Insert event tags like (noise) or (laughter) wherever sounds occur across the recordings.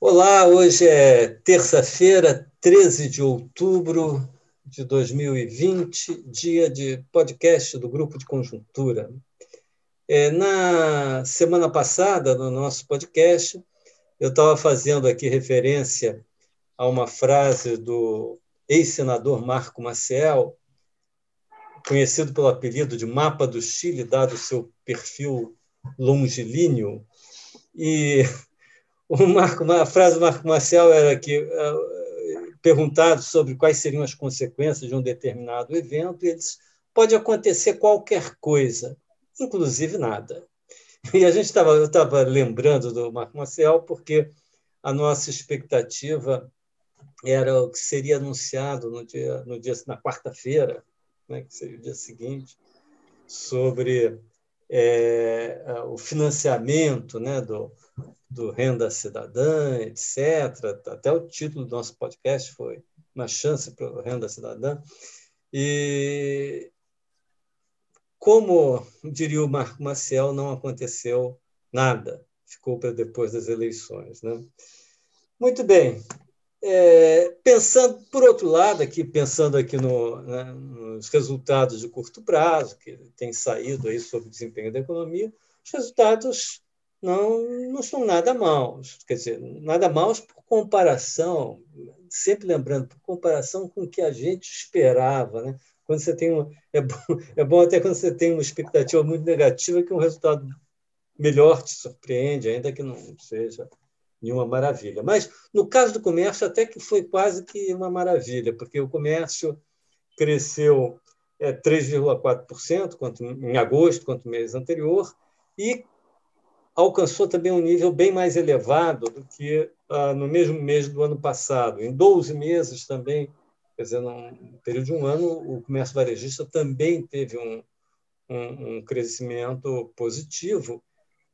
Olá, hoje é terça-feira, 13 de outubro de 2020, dia de podcast do Grupo de Conjuntura. É, na semana passada, no nosso podcast, eu estava fazendo aqui referência a uma frase do ex-senador Marco Maciel, conhecido pelo apelido de Mapa do Chile, dado o seu perfil longilíneo, e a frase do Marco Marcel era que, uh, perguntado sobre quais seriam as consequências de um determinado evento, ele disse: pode acontecer qualquer coisa, inclusive nada. (laughs) E a gente estava, eu estava lembrando do Marco Marcel porque a nossa expectativa era o que seria anunciado no dia, no dia na quarta-feira, né, que seria o dia seguinte, sobre é, o financiamento né, do, do Renda Cidadã, etc. Até o título do nosso podcast foi Uma Chance para o Renda Cidadã. E, como diria o Marco Maciel, não aconteceu nada, ficou para depois das eleições. Né? Muito bem. É, pensando, por outro lado, aqui pensando aqui no, né, nos resultados de curto prazo, que tem saído aí sobre o desempenho da economia, os resultados não, não são nada maus. Quer dizer, nada maus por comparação, sempre lembrando, por comparação com o que a gente esperava. Né? Quando você tem uma, é, bom, (laughs) é bom até quando você tem uma expectativa muito negativa que um resultado melhor te surpreende, ainda que não seja nenhuma maravilha. Mas, no caso do comércio, até que foi quase que uma maravilha, porque o comércio cresceu é, 3,4% quanto em agosto, quanto mês anterior, e alcançou também um nível bem mais elevado do que ah, no mesmo mês do ano passado. Em 12 meses também, quer dizer, num período de um ano, o comércio varejista também teve um, um, um crescimento positivo,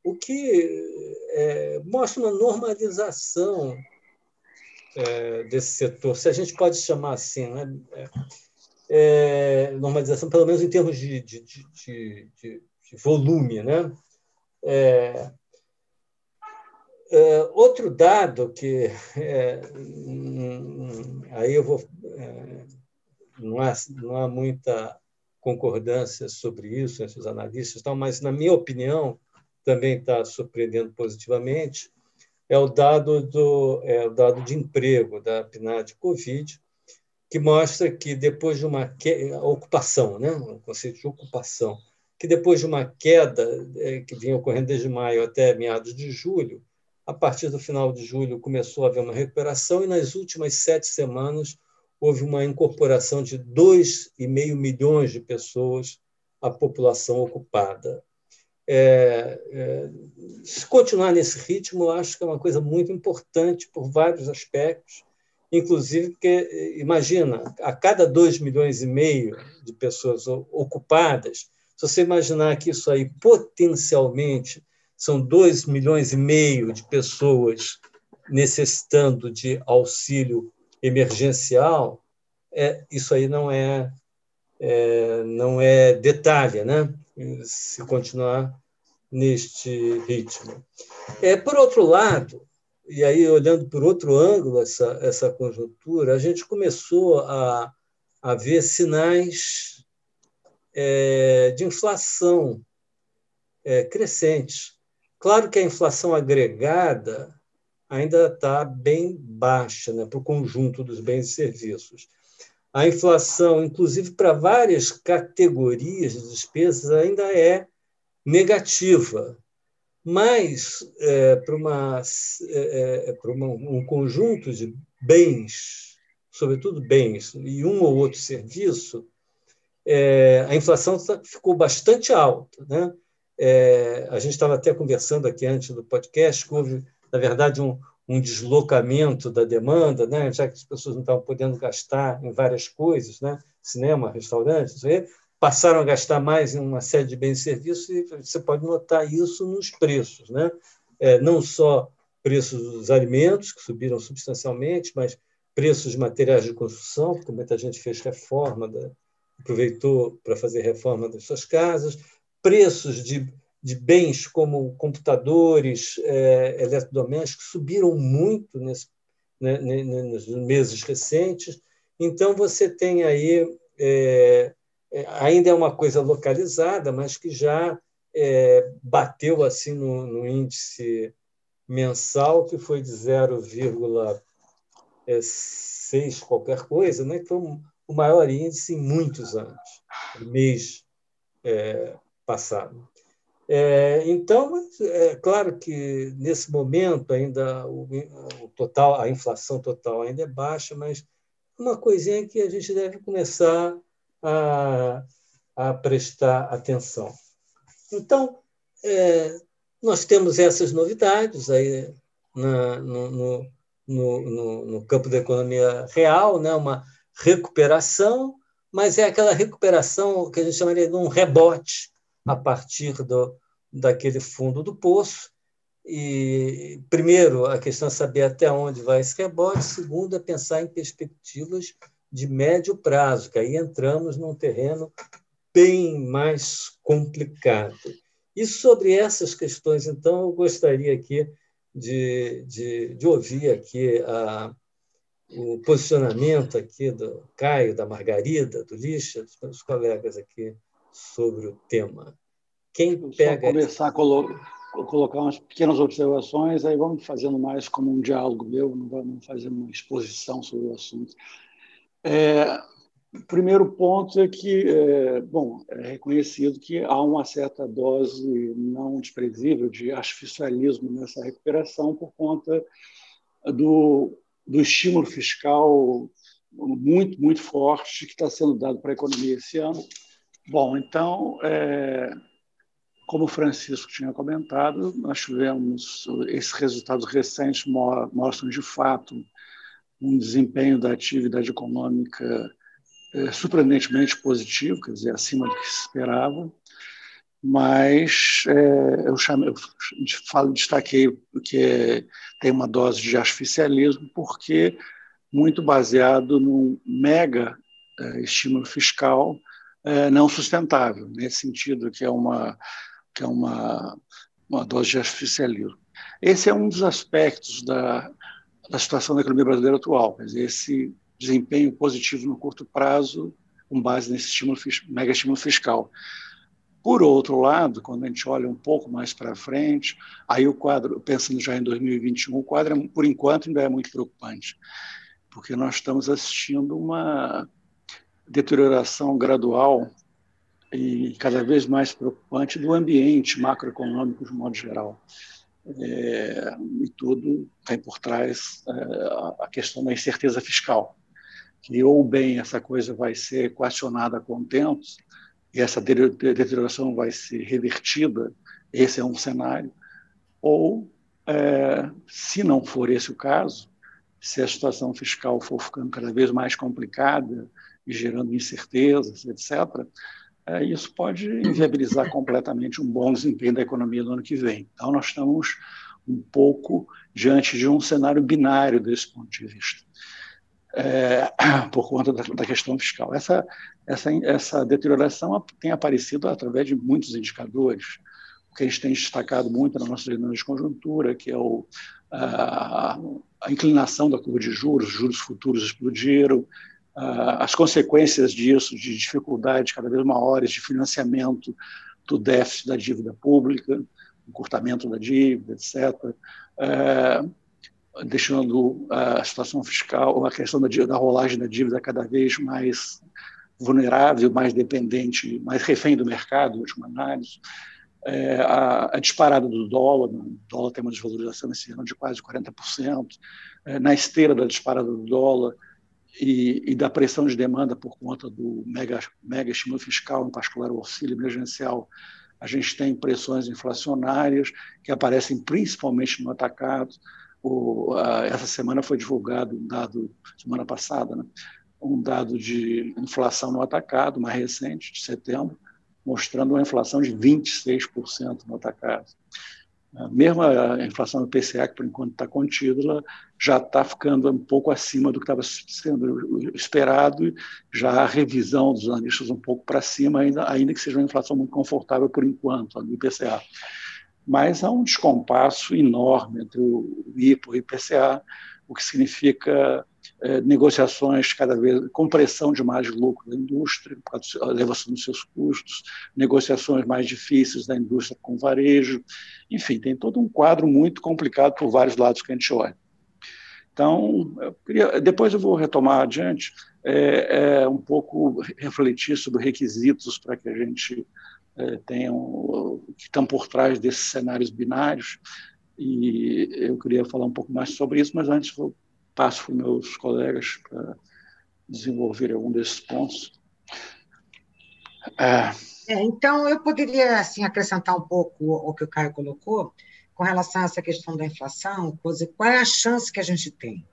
o que é, mostra uma normalização é, desse setor, se a gente pode chamar assim, né? É, normalização, pelo menos em termos de, de, de, de volume, né? É, é, outro dado que é, aí eu vou é, não há, não há muita concordância sobre isso entre os analistas, tal, mas na minha opinião também está surpreendendo positivamente é o dado do é o dado de emprego da PNAD Covid que mostra que depois de uma ocupação, né, o conceito de ocupação que depois de uma queda é, que vinha ocorrendo desde maio até meados de julho, a partir do final de julho começou a haver uma recuperação e nas últimas sete semanas houve uma incorporação de 2,5 milhões de pessoas à população ocupada. É, é, se continuar nesse ritmo, acho que é uma coisa muito importante por vários aspectos, inclusive porque, imagina, a cada 2 milhões e meio de pessoas ocupadas, se você imaginar que isso aí potencialmente são 2 milhões e meio de pessoas necessitando de auxílio emergencial, é, isso aí não é, é, não é detalhe, né? se continuar neste ritmo. É, por outro lado, e aí olhando por outro ângulo essa, essa conjuntura, a gente começou a, a ver sinais é, de inflação é, crescente. Claro que a inflação agregada ainda está bem baixa né, para o conjunto dos bens e serviços. A inflação, inclusive para várias categorias de despesas, ainda é negativa, mas é, para, uma, é, é para uma, um conjunto de bens, sobretudo bens, e um ou outro serviço, é, a inflação tá, ficou bastante alta. Né? É, a gente estava até conversando aqui antes do podcast que houve, na verdade, um, um deslocamento da demanda, né? já que as pessoas não estavam podendo gastar em várias coisas, né? cinema, restaurantes, passaram a gastar mais em uma série de bens e serviços, e você pode notar isso nos preços. Né? É, não só preços dos alimentos, que subiram substancialmente, mas preços de materiais de construção, porque muita gente fez reforma da, aproveitou para fazer reforma das suas casas, preços de de bens como computadores, é, eletrodomésticos subiram muito nesse, né, nos meses recentes. Então, você tem aí, é, é, ainda é uma coisa localizada, mas que já é, bateu assim no, no, índice mensal, que foi de 0,6 qualquer coisa, né? foi o maior índice em muitos anos, no mês é, passado. É, então, é claro que nesse momento ainda o, o, total, a inflação total ainda é baixa, mas uma coisinha que a gente deve começar a, a prestar atenção. Então, é, nós temos essas novidades aí na, no, no, no, no, campo da economia real, né? uma recuperação, mas é aquela recuperação que a gente chamaria de um rebote a partir do, daquele fundo do poço. E, primeiro, a questão é saber até onde vai esse rebote. Segundo, é pensar em perspectivas de médio prazo, que aí entramos num terreno bem mais complicado. E sobre essas questões, então, eu gostaria aqui de, de, de ouvir aqui a, o posicionamento aqui do Caio, da Margarida, do Lixa, dos meus colegas aqui sobre o tema. Quem pega. Só começar a colo colocar umas pequenas observações, aí vamos fazendo mais como um diálogo meu, não vamos fazer uma exposição sobre o assunto. É, o primeiro ponto é que, é, bom, é reconhecido que há uma certa dose não desprezível de artificialismo nessa recuperação por conta do, do estímulo fiscal muito, muito forte que está sendo dado para a economia esse ano. Bom, então, é, como o Francisco tinha comentado, nós tivemos esses resultados recentes mostram de fato um desempenho da atividade econômica é, surpreendentemente positivo, quer dizer, acima do que se esperava, mas é, eu, eu falo, destaquei que tem uma dose de artificialismo, porque muito baseado num mega é, estímulo fiscal é, não sustentável, nesse sentido que é uma que é uma, uma dose de artificialismo. Esse é um dos aspectos da, da situação da economia brasileira atual, esse desempenho positivo no curto prazo com base nesse estímulo, mega estímulo fiscal. Por outro lado, quando a gente olha um pouco mais para frente, aí o quadro, pensando já em 2021, o quadro, por enquanto, ainda é muito preocupante, porque nós estamos assistindo uma deterioração gradual e cada vez mais preocupante do ambiente macroeconômico de modo geral. É, e tudo tem por trás é, a questão da incerteza fiscal, que ou bem essa coisa vai ser equacionada com o tempo e essa deterioração vai ser revertida, esse é um cenário, ou, é, se não for esse o caso, se a situação fiscal for ficando cada vez mais complicada e gerando incertezas, etc., é, isso pode inviabilizar completamente um bom desempenho da economia no ano que vem. Então, nós estamos um pouco diante de um cenário binário desse ponto de vista, é, (clears throat) por conta da, da, questão fiscal. Essa, essa, essa deterioração tem aparecido através de muitos indicadores. O que a gente tem destacado muito na nossa reunião de conjuntura, que é o, a, a inclinação da curva de juros, os juros futuros explodiram, as consequências disso, de dificuldades cada vez maiores de financiamento do déficit da dívida pública, encurtamento da dívida, etc., deixando a situação fiscal, a questão da, da rolagem da dívida cada vez mais vulnerável, mais dependente, mais refém do mercado, última análise. É, a, a, disparada do dólar, o dólar tem uma desvalorização esse ano de quase 40%, é, na esteira da disparada do dólar, e, e, da pressão de demanda por conta do mega, mega estímulo fiscal, em particular o auxílio emergencial, a gente tem pressões inflacionárias que aparecem principalmente no atacado. O, a, essa semana foi divulgado um dado, semana passada, né, um dado de inflação no atacado, mais recente, de setembro, mostrando uma inflação de 26% no atacado. Mesmo a inflação do PCA, que por enquanto está contida, ela já está ficando um pouco acima do que estava sendo esperado, já a revisão dos analistas um pouco para cima, ainda, ainda que seja uma inflação muito confortável por enquanto, do IPCA. Mas há um descompasso enorme entre o IPA e o IPCA, o que significa é, negociações cada vez, compressão de mais lucro da indústria, elevação dos seus custos, negociações mais difíceis da indústria com varejo, enfim, tem todo um quadro muito complicado por vários lados que a gente olha. Então, eu queria, depois eu vou retomar adiante, é, é um pouco refletir sobre requisitos para que a gente é, tenha um, que estão por trás desses cenários binários, e eu queria falar um pouco mais sobre isso, mas antes vou passo para os meus colegas para desenvolver algum desses pontos. É... É, então, eu poderia assim, acrescentar um pouco o que o Caio colocou com relação a essa questão da inflação, qual é a chance que a gente tem?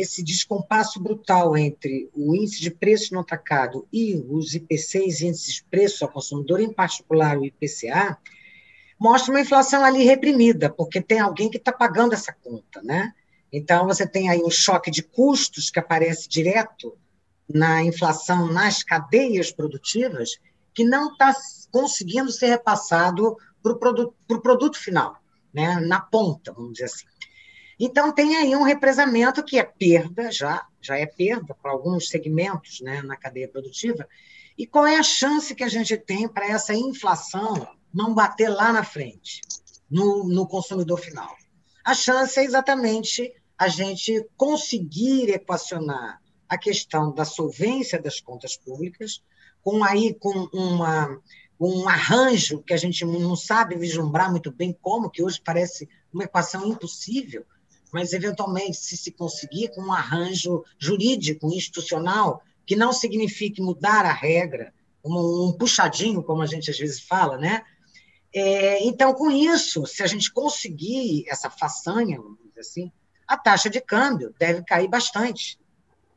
Esse descompasso brutal entre o índice de preço no atacado e os IPCs, índices de preço ao consumidor, em particular o IPCA, mostra uma inflação ali reprimida, porque tem alguém que está pagando essa conta, né? Então, você tem aí um choque de custos que aparece direto na inflação nas cadeias produtivas, que não está conseguindo ser repassado para o produto, produto final, né? na ponta, vamos dizer assim. Então, tem aí um represamento que é perda, já, já é perda para alguns segmentos né, na cadeia produtiva. E qual é a chance que a gente tem para essa inflação não bater lá na frente, no, no consumidor final? A chance é exatamente a gente conseguir equacionar a questão da solvência das contas públicas, com aí com uma, um arranjo que a gente não sabe vislumbrar muito bem como, que hoje parece uma equação impossível, mas eventualmente se se conseguir com um arranjo jurídico, institucional, que não signifique mudar a regra, um, um puxadinho, como a gente às vezes fala, né? É, então, com isso, se a gente conseguir essa façanha, vamos dizer assim, a taxa de câmbio deve cair bastante.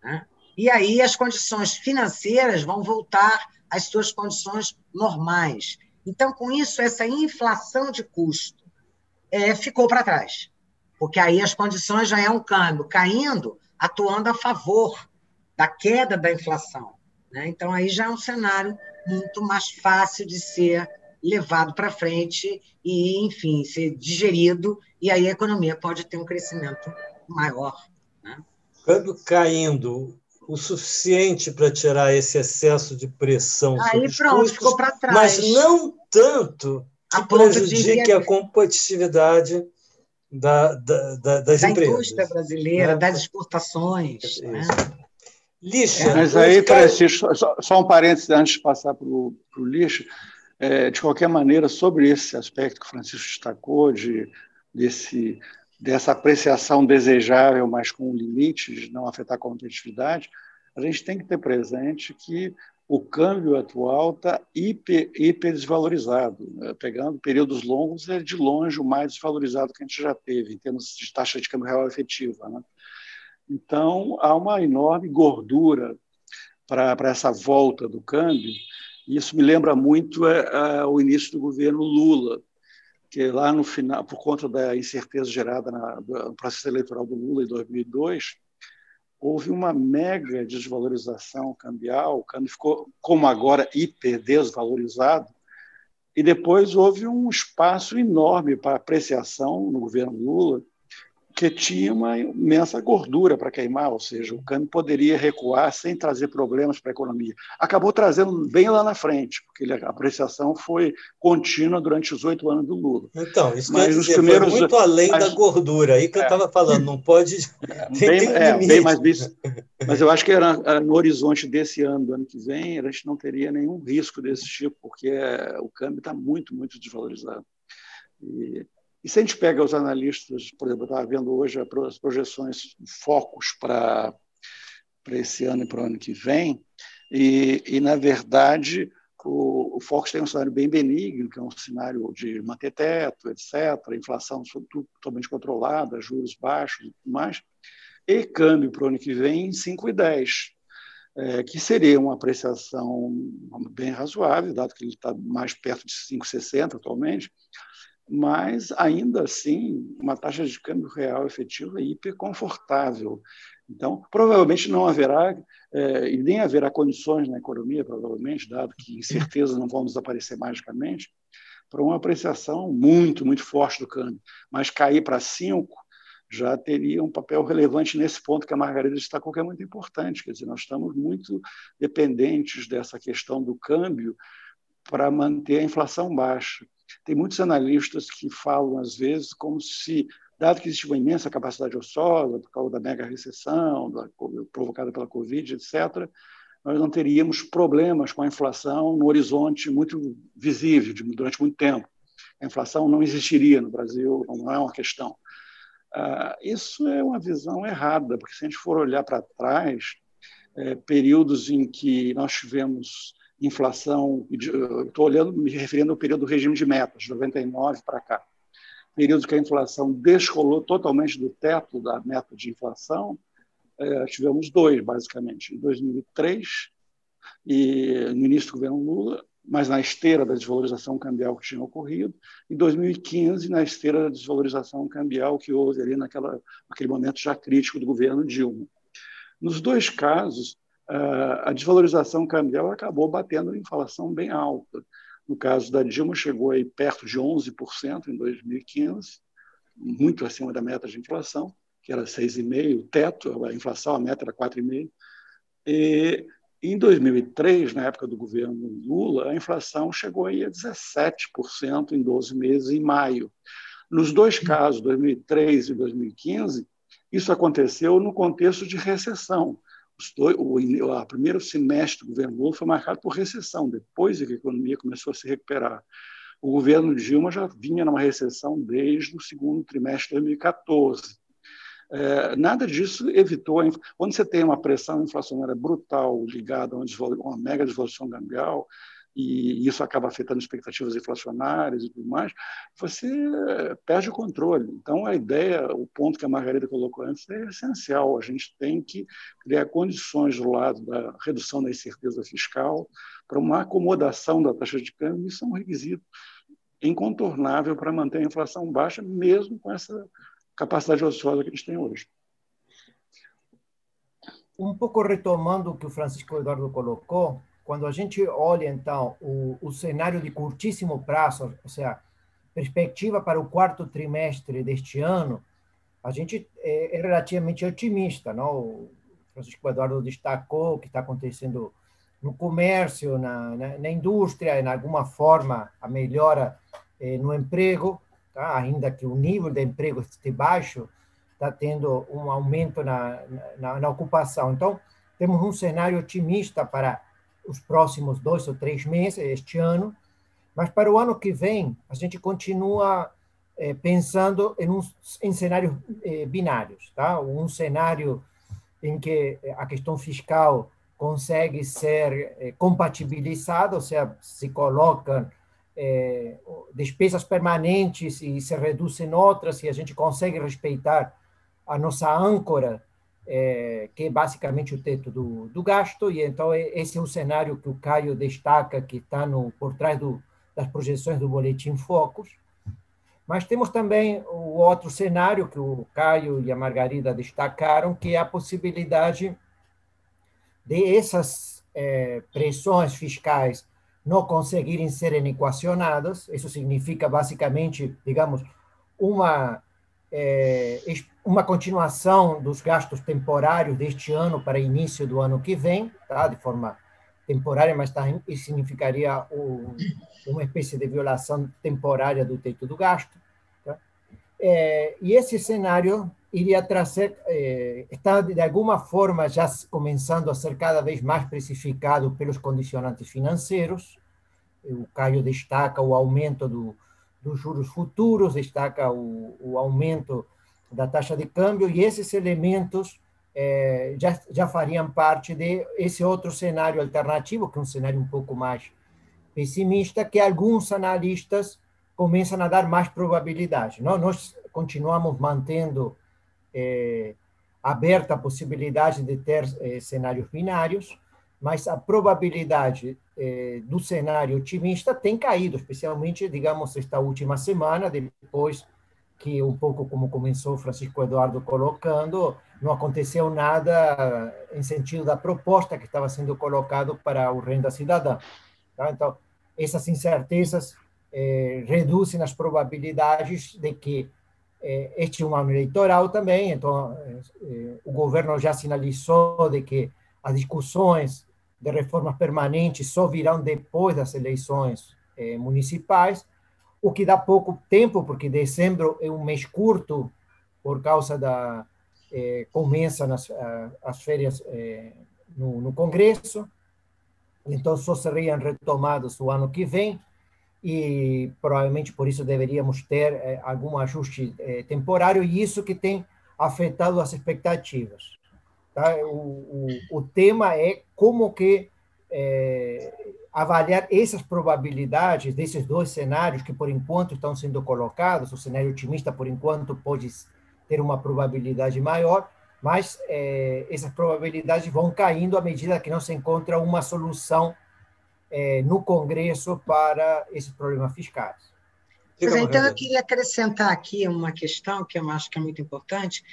Né? E aí as condições financeiras vão voltar às suas condições normais. Então, com isso, essa inflação de custo é, ficou para trás, porque aí as condições já é um câmbio caindo, atuando a favor da queda da inflação. Né? Então, aí já é um cenário muito mais fácil de ser levado para frente e, enfim, ser digerido, e aí a economia pode ter um crescimento maior. Né? Câmbio caindo o suficiente para tirar esse excesso de pressão aí pronto, custos, ficou para trás. mas não tanto que prejudique a competitividade da, da, da, das da empresas. Da indústria brasileira, né? das exportações. Né? Lixa. É, mas aí, Francisco, só, só, um parênteses antes de passar para o lixo. É, de qualquer maneira, sobre esse aspecto que o Francisco destacou, de, desse, dessa apreciação desejável, mas com limites, de não afetar a competitividade, a gente tem que ter presente que o câmbio atual está hiper, hiper desvalorizado. Né? Pegando períodos longos, é de longe o mais desvalorizado que a gente já teve, em termos de taxa de câmbio real efetiva. Né? Então, há uma enorme gordura para essa volta do câmbio, isso me lembra muito é, é, o início do governo Lula, que lá no final, por conta da incerteza gerada na, processo eleitoral do Lula em 2002, houve uma mega desvalorização cambial, o câmbio ficou, como agora, hiper desvalorizado, e depois houve um espaço enorme para apreciação no governo Lula, que tinha uma imensa gordura para queimar, ou seja, o câmbio poderia recuar sem trazer problemas para a economia. Acabou trazendo bem lá na frente, porque a apreciação foi contínua durante os oito anos do Lula. Então, isso mas quer dizer, primeiros... foi muito além mas... da gordura, aí que é. eu estava falando, não pode... É, (laughs) bem, é, bem mais visto. Mas eu acho que era, no horizonte desse ano, do ano que vem, a gente não teria nenhum risco desse tipo, porque o câmbio está muito, muito desvalorizado. E e se a gente pega os analistas, por exemplo, eu estava vendo hoje as projeções, focos para esse ano e para o ano que vem, e, e na verdade, o, o tem um cenário bem benigno, que é um cenário de manter teto, etc., inflação totalmente controlada, juros baixos e tudo mais, e câmbio para o ano que vem em 5,10, é, que seria uma apreciação bem razoável, dado que ele está mais perto de 5,60 atualmente, mas ainda assim uma taxa de câmbio real efetiva hiperconfortável. Então, provavelmente não haverá, é, e nem haverá condições na economia, provavelmente, dado que incertezas não vão desaparecer magicamente, para uma apreciação muito, muito forte do câmbio. Mas cair para 5 já teria um papel relevante nesse ponto que a Margarida destacou, que é muito importante. Quer dizer, nós estamos muito dependentes dessa questão do câmbio para manter a inflação baixa. Tem muitos analistas que falam, às vezes, como se, dado que existe uma imensa capacidade ociosa, por causa da mega recessão da, provocada pela Covid, etc., nós não teríamos problemas com a inflação no horizonte muito visível durante muito tempo. A inflação não existiria no Brasil, não é uma questão. Ah, isso é uma visão errada, porque se a gente for olhar para trás, é, períodos em que nós tivemos inflação, estou olhando, me referindo ao período do regime de metas, de 99 para cá, período que a inflação descolou totalmente do teto da meta de inflação, é, tivemos dois, basicamente, em 2003 e no início do governo Lula, mas na esteira da desvalorização cambial que tinha ocorrido, em 2015, na esteira da desvalorização cambial que houve ali naquela, naquele momento já crítico do governo Dilma. Nos dois casos, a desvalorização cambial acabou batendo uma inflação bem alta. No caso da Dilma, chegou aí perto de 11% em 2015, muito acima da meta de inflação, que era 6,5%, o teto, a inflação, a meta era 4,5%. E em 2003, na época do governo Lula, a inflação chegou aí a 17% em 12 meses, em maio. Nos dois casos, 2003 e 2015, isso aconteceu no contexto de recessão. O primeiro semestre do governo Lula foi marcado por recessão, depois é que a economia começou a se recuperar. O governo Dilma já vinha numa recessão desde o segundo trimestre de 2014. É, nada disso evitou. A, quando você tem uma pressão inflacionária brutal ligada a uma, uma mega desvalorização cambial, e isso acaba afetando expectativas inflacionárias e tudo mais, você perde o controle. Então, a ideia, o ponto que a Margarida colocou antes é essencial. A gente tem que criar condições do lado da redução da incerteza fiscal para uma acomodação da taxa de câmbio. Isso é um requisito incontornável para manter a inflação baixa, mesmo com essa capacidade ociosa que a gente tem hoje. Um pouco retomando o que o Francisco Eduardo colocou, quando a gente olha, então, o, o cenário de curtíssimo prazo, ou seja, perspectiva para o quarto trimestre deste ano, a gente é, é relativamente otimista. Não? O Francisco Eduardo destacou o que está acontecendo no comércio, na, na, na indústria, em alguma forma, a melhora eh, no emprego, tá? ainda que o nível de emprego esteja baixo, está tendo um aumento na, na, na ocupação. Então, temos um cenário otimista para os próximos dois ou três meses, este ano, mas para o ano que vem, a gente continua eh, pensando em, um, em cenários eh, binários, tá? Um cenário em que a questão fiscal consegue ser eh, compatibilizada, ou seja, se colocam despesas permanentes e se reduzem outras, e a gente consegue respeitar a nossa âncora é, que é basicamente o teto do, do gasto, e então é, esse é o cenário que o Caio destaca, que está no, por trás do, das projeções do Boletim Focus. Mas temos também o outro cenário que o Caio e a Margarida destacaram, que é a possibilidade de essas é, pressões fiscais não conseguirem serem equacionadas. Isso significa, basicamente, digamos, uma é, uma continuação dos gastos temporários deste ano para início do ano que vem, tá? de forma temporária, mas tá, significaria o, uma espécie de violação temporária do teto do gasto. Tá? É, e esse cenário iria trazer, é, está de alguma forma já começando a ser cada vez mais precificado pelos condicionantes financeiros. O Caio destaca o aumento do, dos juros futuros, destaca o, o aumento da taxa de câmbio, e esses elementos é, já, já fariam parte de esse outro cenário alternativo, que é um cenário um pouco mais pessimista, que alguns analistas começam a dar mais probabilidade. Não? Nós continuamos mantendo é, aberta a possibilidade de ter é, cenários binários, mas a probabilidade do cenário otimista tem caído, especialmente, digamos, esta última semana, depois que um pouco como começou Francisco Eduardo colocando, não aconteceu nada em sentido da proposta que estava sendo colocado para o renda cidadã. Tá? Então, essas incertezas eh, reduzem as probabilidades de que eh, este é um ano eleitoral também, então eh, o governo já sinalizou de que as discussões de reformas permanentes só virão depois das eleições eh, municipais, o que dá pouco tempo, porque dezembro é um mês curto por causa da eh, começam as, as férias eh, no, no, Congresso, então só seriam retomados o ano que vem e provavelmente por isso deveríamos ter eh, algum ajuste temporário e isso que tem afetado as expectativas. Tá? O, o, o tema é como que avaliar essas probabilidades desses dois cenários que, por enquanto, estão sendo colocados. O cenário otimista, por enquanto, pode ter uma probabilidade maior, mas é, essas probabilidades vão caindo à medida que não se encontra uma solução é, no Congresso para esses problemas fiscais. Pois então, eu queria acrescentar aqui uma questão que eu acho que é muito importante,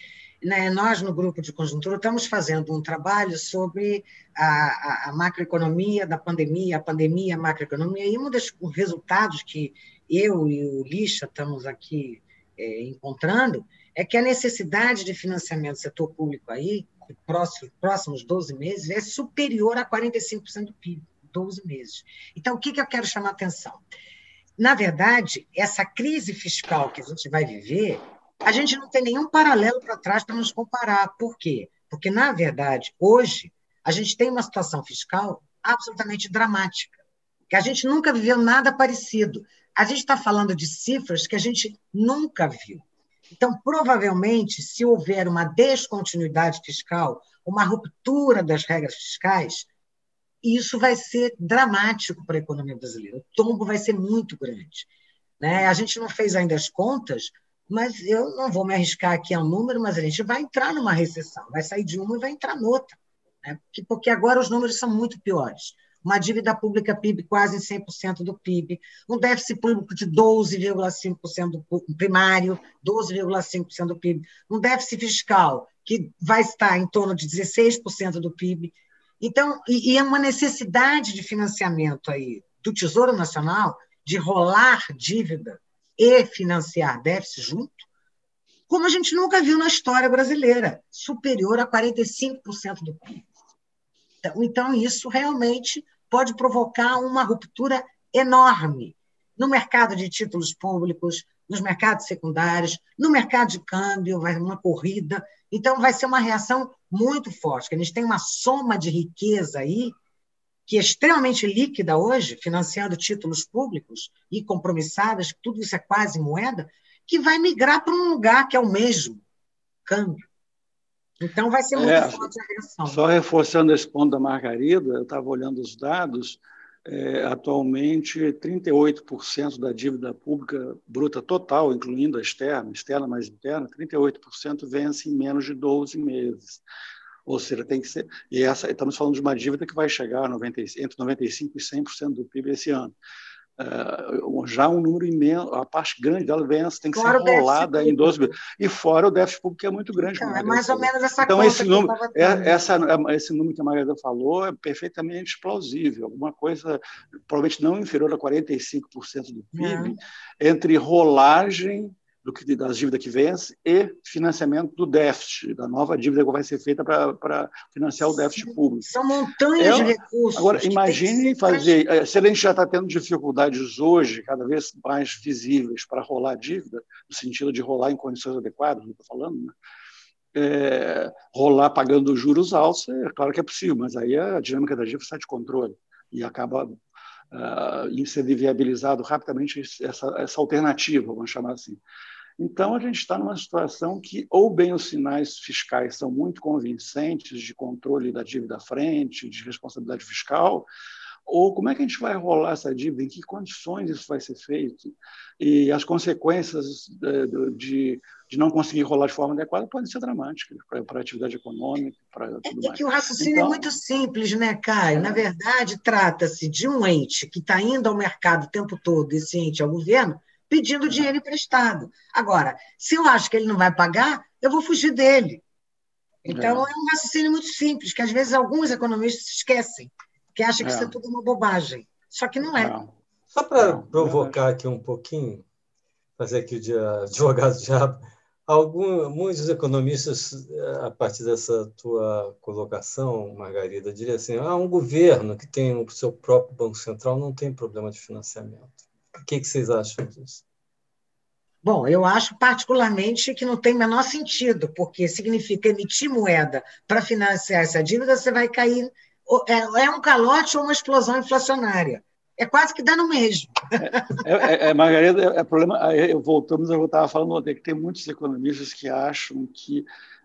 né, nós, no grupo de conjuntura, estamos fazendo um trabalho sobre a, a, a macroeconomia da pandemia, a pandemia, a macroeconomia, e um dos resultados que eu e o Lixa estamos aqui é, encontrando é que a necessidade de financiamento do setor público aí, próximos, próximos 12 meses, é superior a 45% do PIB, 12 meses. Então, o que, que eu quero chamar a atenção? Na verdade, essa crise fiscal que a gente vai viver a gente não tem nenhum paralelo para trás para nos comparar. Por quê? Porque, na verdade, hoje, a gente tem uma situação fiscal absolutamente dramática, que a gente nunca viveu nada parecido. A gente está falando de cifras que a gente nunca viu. Então, provavelmente, se houver uma descontinuidade fiscal, uma ruptura das regras fiscais, isso vai ser dramático para a economia brasileira. O tombo vai ser muito grande. Né? A gente não fez ainda as contas, mas eu não vou me arriscar aqui a um número, mas a gente vai entrar numa recessão, vai sair de uma e vai entrar noutra, né? porque, porque agora os números são muito piores. Uma dívida pública PIB quase em 100% do PIB, um déficit público de 12,5% do primário, 12,5% do PIB, um déficit fiscal que vai estar em torno de 16% do PIB. Então, e, e é uma necessidade de financiamento aí do Tesouro Nacional de rolar dívida e financiar déficit junto, como a gente nunca viu na história brasileira, superior a 45% do PIB. Então, então, isso realmente pode provocar uma ruptura enorme no mercado de títulos públicos, nos mercados secundários, no mercado de câmbio, vai uma corrida. Então, vai ser uma reação muito forte. A gente tem uma soma de riqueza aí que é extremamente líquida hoje, financiando títulos públicos e compromissadas, tudo isso é quase moeda, que vai migrar para um lugar que é o mesmo, câmbio. Então, vai ser muito é, forte a reação. Só reforçando esse ponto da Margarida, eu estava olhando os dados, é, atualmente 38% da dívida pública bruta total, incluindo a externa, externa mais interna, 38% vence em menos de 12 meses. Ou seja, tem que ser. E essa, estamos falando de uma dívida que vai chegar a 90, entre 95% e 100% do PIB esse ano. Uh, já um número imenso, a parte grande dela vem, tem que fora ser rolada em 12 mil. E fora o déficit público, que é muito grande. Então, é mais ou menos essa Então, esse número, é, essa, é, esse número que a Margarida falou é perfeitamente plausível. Alguma coisa, provavelmente não inferior a 45% do PIB, entre rolagem do que das dívidas que vence e financiamento do déficit, da nova dívida que vai ser feita para financiar o déficit público. São montanhas é, de recursos. Agora, imagine fazer. Eh, se a gente já está tendo dificuldades hoje, cada vez mais visíveis, para rolar dívida, no sentido de rolar em condições adequadas, não estou falando, né? É, rolar pagando juros altos, é claro que é possível, mas aí a dinâmica da dívida sai de controle e acaba uh, em ser viabilizado rapidamente essa, essa alternativa, vamos chamar assim. Então, a gente está numa situação que, ou bem os sinais fiscais são muito convincentes de controle da dívida à frente, de responsabilidade fiscal, Ou como é que a gente vai rolar essa dívida? Em que condições isso vai ser feito? E as consequências de, de, de não conseguir rolar de forma adequada podem ser dramáticas para a atividade econômica, para tudo é, mais. É que o raciocínio é então, é muito simples, né, Caio? É. Na verdade, trata-se de um ente que está indo ao mercado o tempo todo, esse ente é o governo, pedindo dinheiro emprestado. Agora, se eu acho que ele não vai pagar, eu vou fugir dele. Então, é, é um raciocínio muito simples, que às vezes alguns economistas esquecem, que acham que é. isso é tudo uma bobagem. Só que não é. Não. Só para provocar aqui um pouquinho, fazer aqui o dia, (laughs) advogado diabo, alguns, muitos economistas, a partir dessa tua colocação, Margarida, diriam assim, ah, um governo que tem o seu próprio Banco Central não tem problema de financiamento. O que, que vocês acham disso? Bom, eu acho particularmente que não tem menor sentido, porque significa emitir moeda para financiar essa dívida, você vai cair. É, é um calote ou uma explosão inflacionária. É quase que dá no mesmo. É, é, é Margarida, é, é problema. Voltamos ao que eu estava falando ontem, que tem muitos economistas que acham que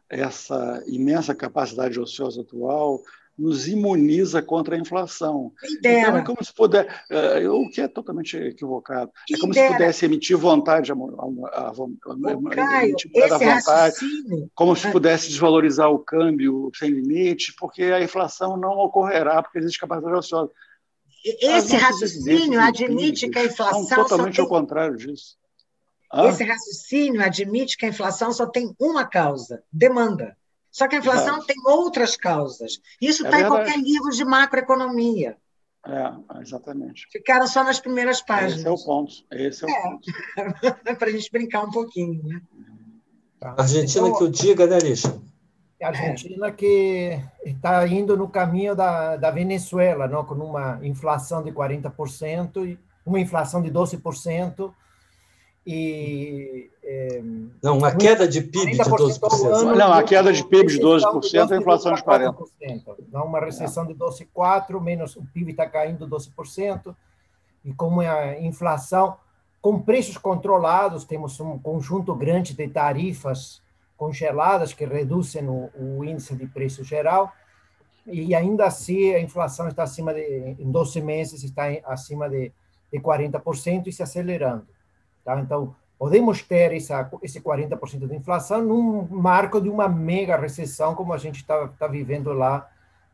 essa imensa capacidade ociosa atual nos imuniza contra a inflação. Então, é como se puder, é, o que é totalmente equivocado. Quem é como dera. se pudesse emitir vontade, a, a, a, Caio, emitir vontade, como se pudesse desvalorizar o câmbio sem limite, porque a inflação não ocorrerá, porque existe capacidade ociosa. Esse raciocínio admite que a inflação. São totalmente tem... ao contrário disso. Esse raciocínio admite que a inflação só tem uma causa: demanda. Só que a inflação Exato. tem outras causas. Isso está é em qualquer livro de macroeconomia. É, exatamente. Ficaram só nas primeiras páginas. Esse é o ponto. Esse é o é. ponto. (laughs) Para a gente brincar um pouquinho. Né? Tá. Argentina então, que o diga, né, Lixa? A Argentina que está indo no caminho da, da Venezuela, não? com uma inflação de 40%, e uma inflação de 12%, e é, não, uma queda de PIB de 12%. Ano, não, a queda de PIB de 12% é a inflação de 40%. Não, uma recessão de 12,4%, menos o PIB está caindo 12%, e como é a inflação, com preços controlados, temos um conjunto grande de tarifas congeladas que reduzem o, o índice de preço geral, e ainda assim a inflação está acima de, em 12 meses, está acima de, de 40% e se acelerando. Tá? Então, podemos ter essa, esse 40% de inflação num marco de uma mega recessão como a gente está tá vivendo lá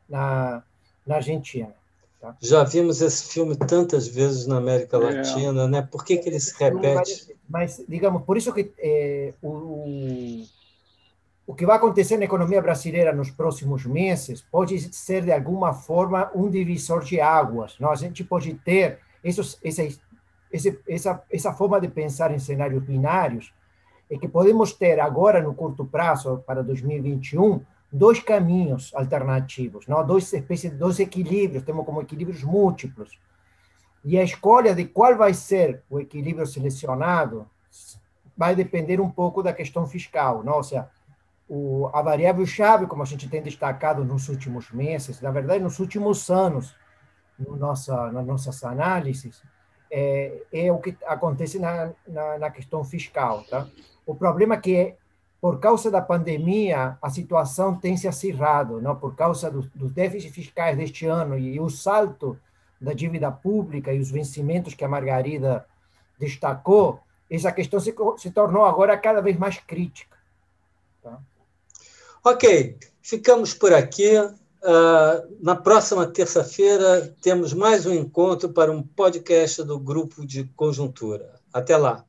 na, na Argentina. Tá? Já vimos esse filme tantas vezes na América é. Latina, né? Por que, que ele se repete? Mas, digamos, por isso que é, o, o que vai acontecer na economia brasileira nos próximos meses pode ser, de alguma forma, um divisor de águas. Não? A gente pode ter esses, esses esse, essa, essa forma de pensar em cenários binários é que podemos ter agora, no curto prazo, para 2021, dois caminhos alternativos, não? dois espécies, dois equilíbrios, temos como equilíbrios múltiplos. E a escolha de qual vai ser o equilíbrio selecionado vai depender um pouco da questão fiscal, não? ou seja, o, a variável chave, como a gente tem destacado nos últimos meses, na verdade, nos últimos anos, no nossa, nas nossas análises, é, é o que acontece na, na, na, questão fiscal. Tá? O problema é que, por causa da pandemia, a situação tem se acirrado, não? por causa dos do déficits fiscais deste ano e, o salto da dívida pública e os vencimentos que a Margarida destacou, essa questão se, se tornou agora cada vez mais crítica. Tá? Ok, ficamos por aqui. Uh, na próxima terça-feira temos mais um encontro para um podcast do Grupo de Conjuntura. Até lá.